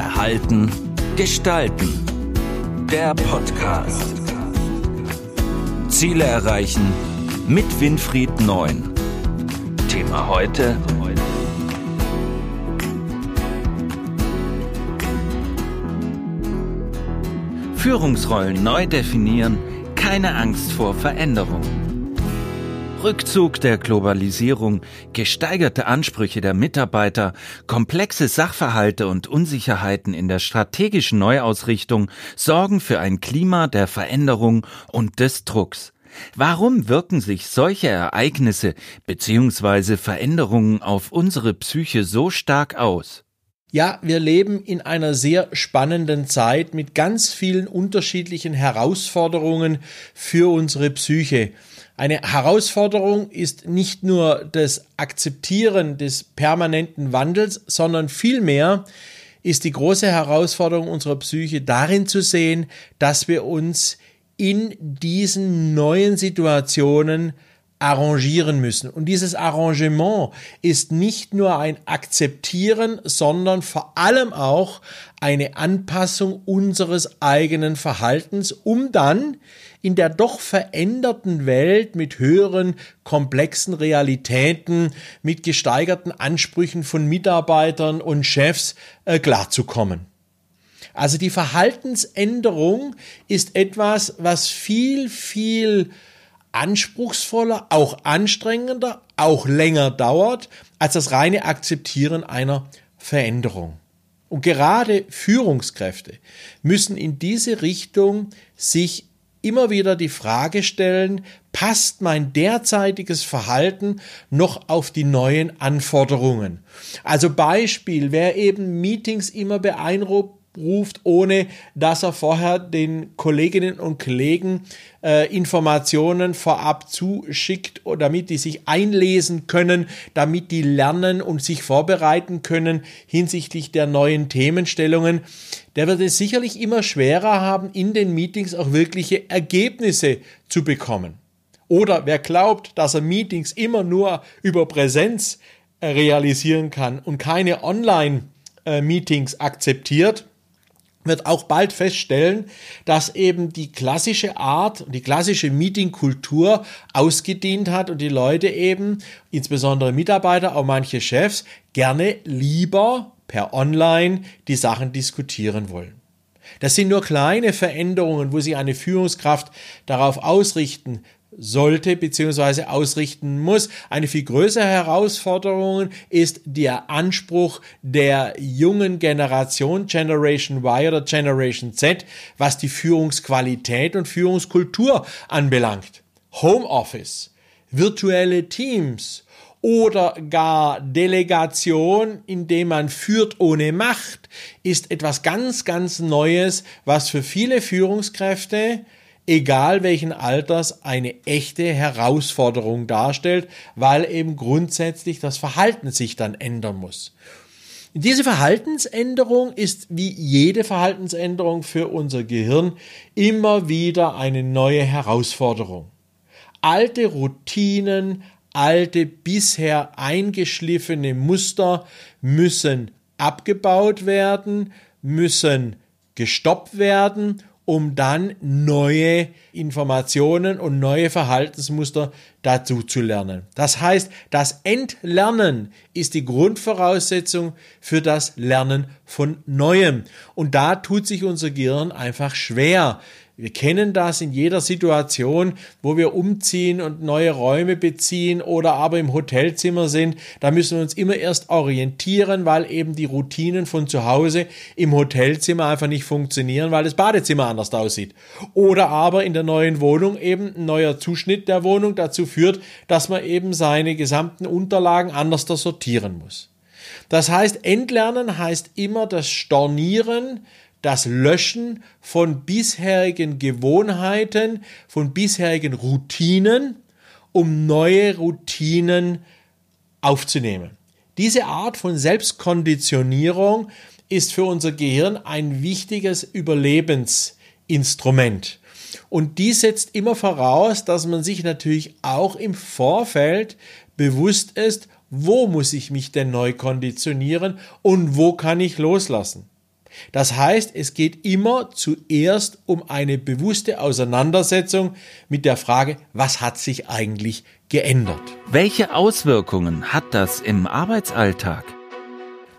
Verhalten, Gestalten. Der Podcast. Ziele erreichen mit Winfried Neun. Thema heute. Führungsrollen neu definieren, keine Angst vor Veränderung. Rückzug der Globalisierung, gesteigerte Ansprüche der Mitarbeiter, komplexe Sachverhalte und Unsicherheiten in der strategischen Neuausrichtung sorgen für ein Klima der Veränderung und des Drucks. Warum wirken sich solche Ereignisse bzw. Veränderungen auf unsere Psyche so stark aus? Ja, wir leben in einer sehr spannenden Zeit mit ganz vielen unterschiedlichen Herausforderungen für unsere Psyche. Eine Herausforderung ist nicht nur das Akzeptieren des permanenten Wandels, sondern vielmehr ist die große Herausforderung unserer Psyche darin zu sehen, dass wir uns in diesen neuen Situationen arrangieren müssen. Und dieses Arrangement ist nicht nur ein Akzeptieren, sondern vor allem auch eine Anpassung unseres eigenen Verhaltens, um dann in der doch veränderten Welt mit höheren, komplexen Realitäten, mit gesteigerten Ansprüchen von Mitarbeitern und Chefs äh, klarzukommen. Also die Verhaltensänderung ist etwas, was viel, viel anspruchsvoller, auch anstrengender, auch länger dauert als das reine Akzeptieren einer Veränderung. Und gerade Führungskräfte müssen in diese Richtung sich immer wieder die Frage stellen, passt mein derzeitiges Verhalten noch auf die neuen Anforderungen? Also Beispiel, wer eben Meetings immer beeindruckt, ruft, ohne dass er vorher den Kolleginnen und Kollegen äh, Informationen vorab zuschickt, damit die sich einlesen können, damit die lernen und sich vorbereiten können hinsichtlich der neuen Themenstellungen. Der wird es sicherlich immer schwerer haben, in den Meetings auch wirkliche Ergebnisse zu bekommen. Oder wer glaubt, dass er Meetings immer nur über Präsenz äh, realisieren kann und keine Online-Meetings äh, akzeptiert, wird auch bald feststellen, dass eben die klassische Art, die klassische Meetingkultur ausgedient hat und die Leute eben, insbesondere Mitarbeiter, auch manche Chefs, gerne lieber per Online die Sachen diskutieren wollen. Das sind nur kleine Veränderungen, wo sich eine Führungskraft darauf ausrichten sollte bzw. ausrichten muss. Eine viel größere Herausforderung ist der Anspruch der jungen Generation, Generation Y oder Generation Z, was die Führungsqualität und Führungskultur anbelangt. Homeoffice, virtuelle Teams oder gar Delegation, indem man führt ohne Macht, ist etwas ganz, ganz Neues, was für viele Führungskräfte egal welchen Alters, eine echte Herausforderung darstellt, weil eben grundsätzlich das Verhalten sich dann ändern muss. Diese Verhaltensänderung ist wie jede Verhaltensänderung für unser Gehirn immer wieder eine neue Herausforderung. Alte Routinen, alte bisher eingeschliffene Muster müssen abgebaut werden, müssen gestoppt werden um dann neue Informationen und neue Verhaltensmuster dazu zu lernen. Das heißt, das Entlernen ist die Grundvoraussetzung für das Lernen von Neuem. Und da tut sich unser Gehirn einfach schwer. Wir kennen das in jeder Situation, wo wir umziehen und neue Räume beziehen oder aber im Hotelzimmer sind. Da müssen wir uns immer erst orientieren, weil eben die Routinen von zu Hause im Hotelzimmer einfach nicht funktionieren, weil das Badezimmer anders aussieht. Oder aber in der neuen Wohnung eben ein neuer Zuschnitt der Wohnung dazu führt, dass man eben seine gesamten Unterlagen anders sortieren muss. Das heißt, Entlernen heißt immer das Stornieren das Löschen von bisherigen Gewohnheiten, von bisherigen Routinen, um neue Routinen aufzunehmen. Diese Art von Selbstkonditionierung ist für unser Gehirn ein wichtiges Überlebensinstrument. Und dies setzt immer voraus, dass man sich natürlich auch im Vorfeld bewusst ist, wo muss ich mich denn neu konditionieren und wo kann ich loslassen. Das heißt, es geht immer zuerst um eine bewusste Auseinandersetzung mit der Frage, was hat sich eigentlich geändert? Welche Auswirkungen hat das im Arbeitsalltag?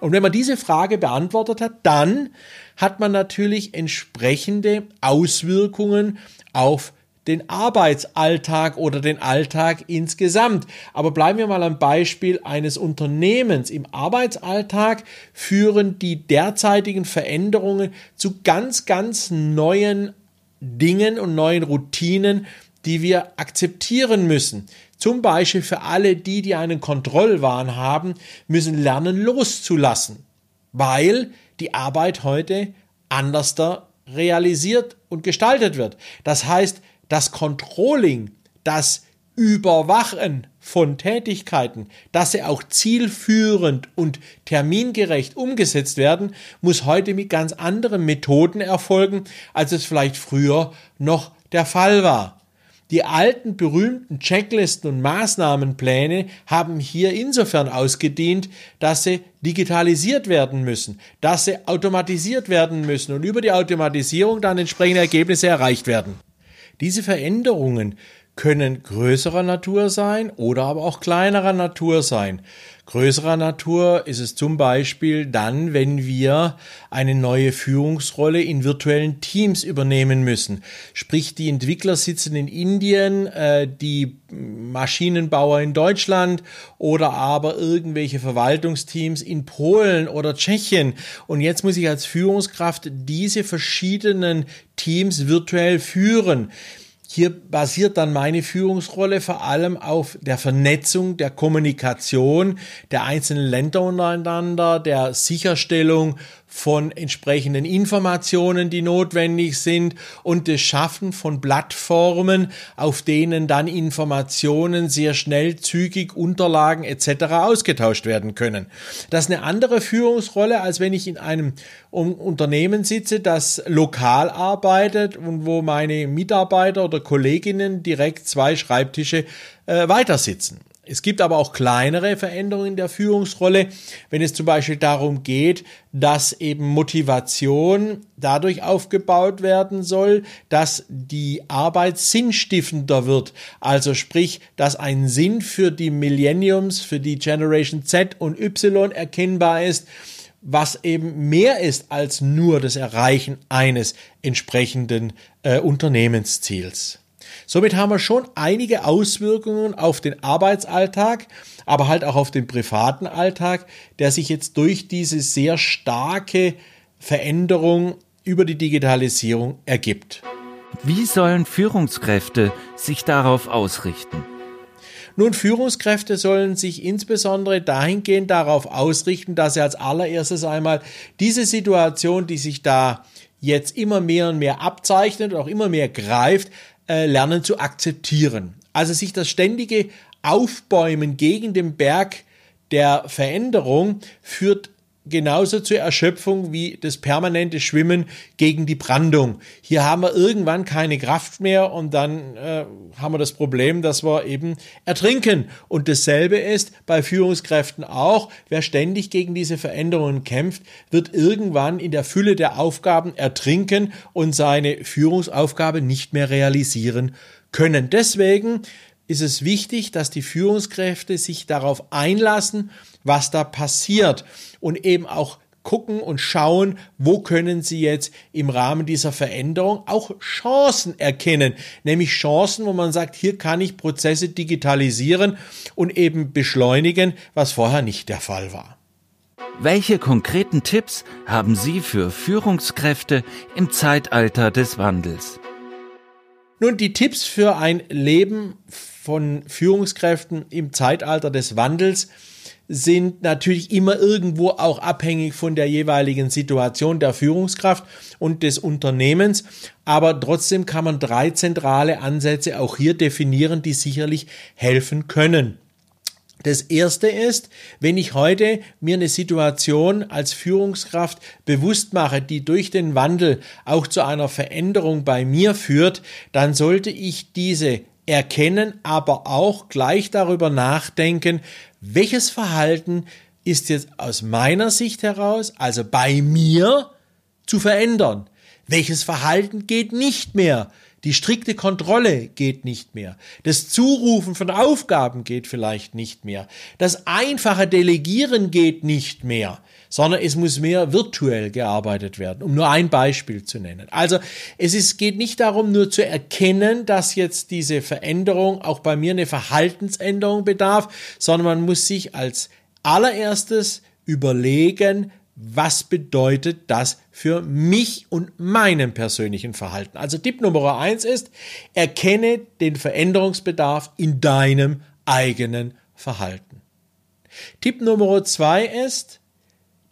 Und wenn man diese Frage beantwortet hat, dann hat man natürlich entsprechende Auswirkungen auf den Arbeitsalltag oder den Alltag insgesamt. Aber bleiben wir mal am Beispiel eines Unternehmens. Im Arbeitsalltag führen die derzeitigen Veränderungen zu ganz, ganz neuen Dingen und neuen Routinen, die wir akzeptieren müssen. Zum Beispiel für alle die, die einen Kontrollwahn haben, müssen lernen loszulassen, weil die Arbeit heute anders realisiert und gestaltet wird. Das heißt, das Controlling, das Überwachen von Tätigkeiten, dass sie auch zielführend und termingerecht umgesetzt werden, muss heute mit ganz anderen Methoden erfolgen, als es vielleicht früher noch der Fall war. Die alten berühmten Checklisten und Maßnahmenpläne haben hier insofern ausgedient, dass sie digitalisiert werden müssen, dass sie automatisiert werden müssen und über die Automatisierung dann entsprechende Ergebnisse erreicht werden. Diese Veränderungen können größerer Natur sein oder aber auch kleinerer Natur sein. Größerer Natur ist es zum Beispiel dann, wenn wir eine neue Führungsrolle in virtuellen Teams übernehmen müssen. Sprich, die Entwickler sitzen in Indien, äh, die Maschinenbauer in Deutschland oder aber irgendwelche Verwaltungsteams in Polen oder Tschechien. Und jetzt muss ich als Führungskraft diese verschiedenen Teams virtuell führen. Hier basiert dann meine Führungsrolle vor allem auf der Vernetzung, der Kommunikation der einzelnen Länder untereinander, der Sicherstellung von entsprechenden Informationen, die notwendig sind und das Schaffen von Plattformen, auf denen dann Informationen sehr schnell, zügig, Unterlagen etc. ausgetauscht werden können. Das ist eine andere Führungsrolle, als wenn ich in einem Unternehmen sitze, das lokal arbeitet und wo meine Mitarbeiter oder Kolleginnen direkt zwei Schreibtische äh, weiter sitzen. Es gibt aber auch kleinere Veränderungen der Führungsrolle, wenn es zum Beispiel darum geht, dass eben Motivation dadurch aufgebaut werden soll, dass die Arbeit sinnstiftender wird. Also sprich, dass ein Sinn für die Millenniums, für die Generation Z und Y erkennbar ist, was eben mehr ist als nur das Erreichen eines entsprechenden äh, Unternehmensziels. Somit haben wir schon einige Auswirkungen auf den Arbeitsalltag, aber halt auch auf den privaten Alltag, der sich jetzt durch diese sehr starke Veränderung über die Digitalisierung ergibt. Wie sollen Führungskräfte sich darauf ausrichten? Nun, Führungskräfte sollen sich insbesondere dahingehend darauf ausrichten, dass sie als allererstes einmal diese Situation, die sich da jetzt immer mehr und mehr abzeichnet und auch immer mehr greift, äh, lernen zu akzeptieren. Also sich das ständige Aufbäumen gegen den Berg der Veränderung führt genauso zur Erschöpfung wie das permanente Schwimmen gegen die Brandung. Hier haben wir irgendwann keine Kraft mehr und dann äh, haben wir das Problem, dass wir eben ertrinken. Und dasselbe ist bei Führungskräften auch. Wer ständig gegen diese Veränderungen kämpft, wird irgendwann in der Fülle der Aufgaben ertrinken und seine Führungsaufgabe nicht mehr realisieren können. Deswegen ist es wichtig, dass die Führungskräfte sich darauf einlassen, was da passiert und eben auch gucken und schauen, wo können sie jetzt im Rahmen dieser Veränderung auch Chancen erkennen, nämlich Chancen, wo man sagt, hier kann ich Prozesse digitalisieren und eben beschleunigen, was vorher nicht der Fall war. Welche konkreten Tipps haben Sie für Führungskräfte im Zeitalter des Wandels? Nun, die Tipps für ein Leben von Führungskräften im Zeitalter des Wandels sind natürlich immer irgendwo auch abhängig von der jeweiligen Situation der Führungskraft und des Unternehmens. Aber trotzdem kann man drei zentrale Ansätze auch hier definieren, die sicherlich helfen können. Das erste ist, wenn ich heute mir eine Situation als Führungskraft bewusst mache, die durch den Wandel auch zu einer Veränderung bei mir führt, dann sollte ich diese erkennen, aber auch gleich darüber nachdenken, welches Verhalten ist jetzt aus meiner Sicht heraus, also bei mir, zu verändern? Welches Verhalten geht nicht mehr? Die strikte Kontrolle geht nicht mehr. Das Zurufen von Aufgaben geht vielleicht nicht mehr. Das einfache Delegieren geht nicht mehr, sondern es muss mehr virtuell gearbeitet werden, um nur ein Beispiel zu nennen. Also es ist, geht nicht darum, nur zu erkennen, dass jetzt diese Veränderung auch bei mir eine Verhaltensänderung bedarf, sondern man muss sich als allererstes überlegen, was bedeutet das für mich und meinen persönlichen Verhalten. Also Tipp Nummer eins ist, erkenne den Veränderungsbedarf in deinem eigenen Verhalten. Tipp Nummer zwei ist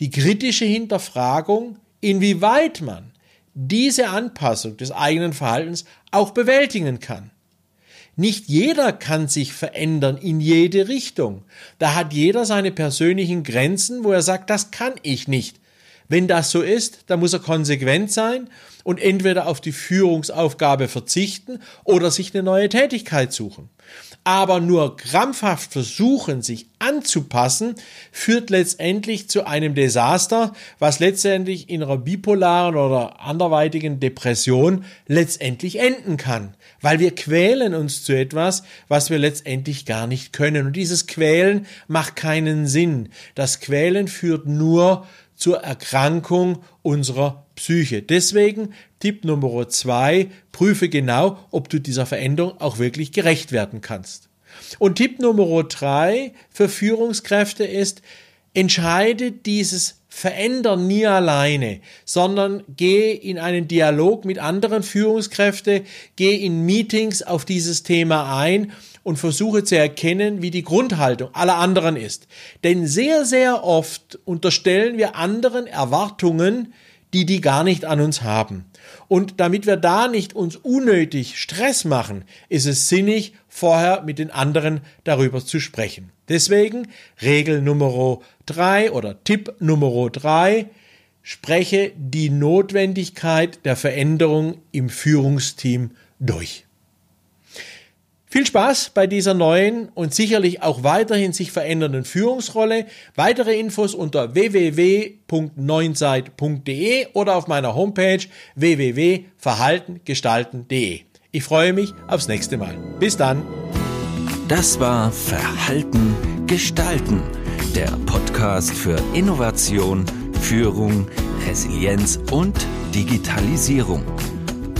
die kritische Hinterfragung, inwieweit man diese Anpassung des eigenen Verhaltens auch bewältigen kann. Nicht jeder kann sich verändern in jede Richtung. Da hat jeder seine persönlichen Grenzen, wo er sagt, das kann ich nicht. Wenn das so ist, dann muss er konsequent sein und entweder auf die Führungsaufgabe verzichten oder sich eine neue Tätigkeit suchen. Aber nur krampfhaft versuchen, sich anzupassen, führt letztendlich zu einem Desaster, was letztendlich in einer bipolaren oder anderweitigen Depression letztendlich enden kann. Weil wir quälen uns zu etwas, was wir letztendlich gar nicht können. Und dieses Quälen macht keinen Sinn. Das Quälen führt nur zur Erkrankung unserer Psyche. Deswegen Tipp Nummer zwei, prüfe genau, ob du dieser Veränderung auch wirklich gerecht werden kannst. Und Tipp Nummer drei für Führungskräfte ist, entscheide dieses Verändern nie alleine, sondern geh in einen Dialog mit anderen Führungskräften, geh in Meetings auf dieses Thema ein und versuche zu erkennen, wie die Grundhaltung aller anderen ist. Denn sehr, sehr oft unterstellen wir anderen Erwartungen, die die gar nicht an uns haben. Und damit wir da nicht uns unnötig Stress machen, ist es sinnig, vorher mit den anderen darüber zu sprechen. Deswegen Regel Nummer drei oder Tipp Nummer drei, spreche die Notwendigkeit der Veränderung im Führungsteam durch. Viel Spaß bei dieser neuen und sicherlich auch weiterhin sich verändernden Führungsrolle. Weitere Infos unter www.neunzeit.de oder auf meiner Homepage www.verhaltengestalten.de. Ich freue mich aufs nächste Mal. Bis dann. Das war Verhalten gestalten, der Podcast für Innovation, Führung, Resilienz und Digitalisierung.